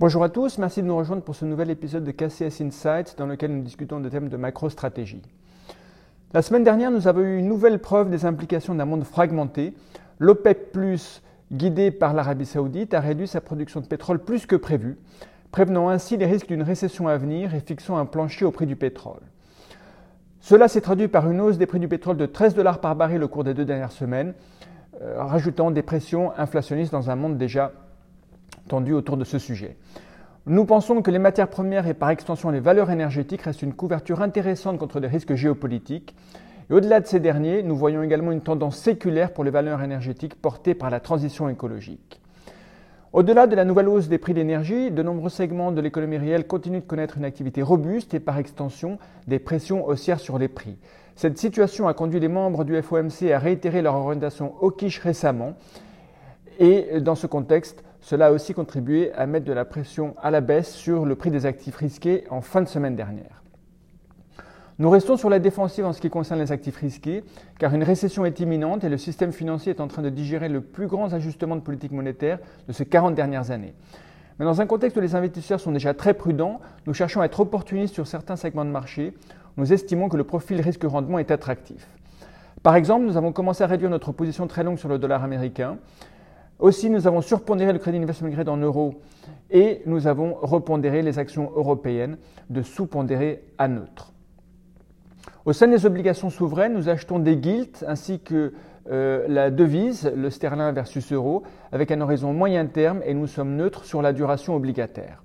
Bonjour à tous, merci de nous rejoindre pour ce nouvel épisode de KCS Insights dans lequel nous discutons de thèmes de macro-stratégie. La semaine dernière, nous avons eu une nouvelle preuve des implications d'un monde fragmenté. L'OPEP, guidé par l'Arabie saoudite, a réduit sa production de pétrole plus que prévu, prévenant ainsi les risques d'une récession à venir et fixant un plancher au prix du pétrole. Cela s'est traduit par une hausse des prix du pétrole de 13 dollars par baril au cours des deux dernières semaines, euh, rajoutant des pressions inflationnistes dans un monde déjà tendu autour de ce sujet. Nous pensons que les matières premières et par extension les valeurs énergétiques restent une couverture intéressante contre les risques géopolitiques. Et au-delà de ces derniers, nous voyons également une tendance séculaire pour les valeurs énergétiques portées par la transition écologique. Au-delà de la nouvelle hausse des prix d'énergie, de nombreux segments de l'économie réelle continuent de connaître une activité robuste et par extension des pressions haussières sur les prix. Cette situation a conduit les membres du FOMC à réitérer leur orientation hawkish récemment et dans ce contexte, cela a aussi contribué à mettre de la pression à la baisse sur le prix des actifs risqués en fin de semaine dernière. Nous restons sur la défensive en ce qui concerne les actifs risqués, car une récession est imminente et le système financier est en train de digérer le plus grand ajustement de politique monétaire de ces 40 dernières années. Mais dans un contexte où les investisseurs sont déjà très prudents, nous cherchons à être opportunistes sur certains segments de marché. Nous estimons que le profil risque-rendement est attractif. Par exemple, nous avons commencé à réduire notre position très longue sur le dollar américain aussi, nous avons surpondéré le crédit investment grade en euros et nous avons repondéré les actions européennes de sous-pondéré à neutre. Au sein des obligations souveraines, nous achetons des gilts ainsi que euh, la devise, le sterling versus euro, avec un horizon moyen terme et nous sommes neutres sur la duration obligataire.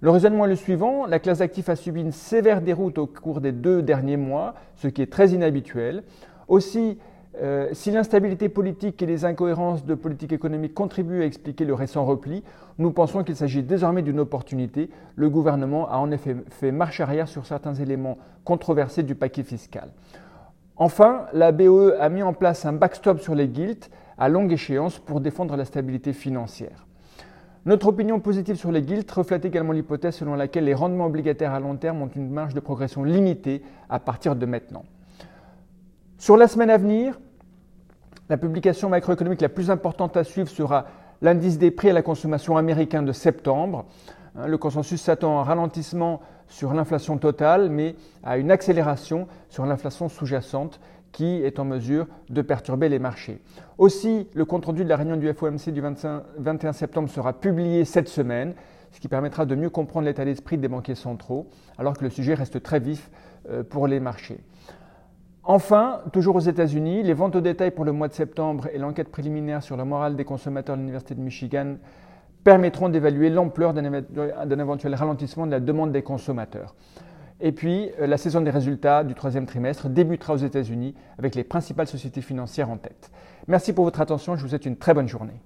Le raisonnement est le suivant, la classe d'actifs a subi une sévère déroute au cours des deux derniers mois, ce qui est très inhabituel. Aussi, euh, si l'instabilité politique et les incohérences de politique économique contribuent à expliquer le récent repli, nous pensons qu'il s'agit désormais d'une opportunité. Le gouvernement a en effet fait marche arrière sur certains éléments controversés du paquet fiscal. Enfin, la BOE a mis en place un backstop sur les gilts à longue échéance pour défendre la stabilité financière. Notre opinion positive sur les gilts reflète également l'hypothèse selon laquelle les rendements obligataires à long terme ont une marge de progression limitée à partir de maintenant. Sur la semaine à venir, la publication macroéconomique la plus importante à suivre sera l'indice des prix à la consommation américain de septembre. Hein, le consensus s'attend à un ralentissement sur l'inflation totale, mais à une accélération sur l'inflation sous-jacente qui est en mesure de perturber les marchés. Aussi, le compte-rendu de la réunion du FOMC du 21 septembre sera publié cette semaine, ce qui permettra de mieux comprendre l'état d'esprit des banquiers centraux, alors que le sujet reste très vif euh, pour les marchés. Enfin, toujours aux États-Unis, les ventes au détail pour le mois de septembre et l'enquête préliminaire sur la morale des consommateurs de l'Université de Michigan permettront d'évaluer l'ampleur d'un éventuel ralentissement de la demande des consommateurs. Et puis, euh, la saison des résultats du troisième trimestre débutera aux États-Unis avec les principales sociétés financières en tête. Merci pour votre attention, je vous souhaite une très bonne journée.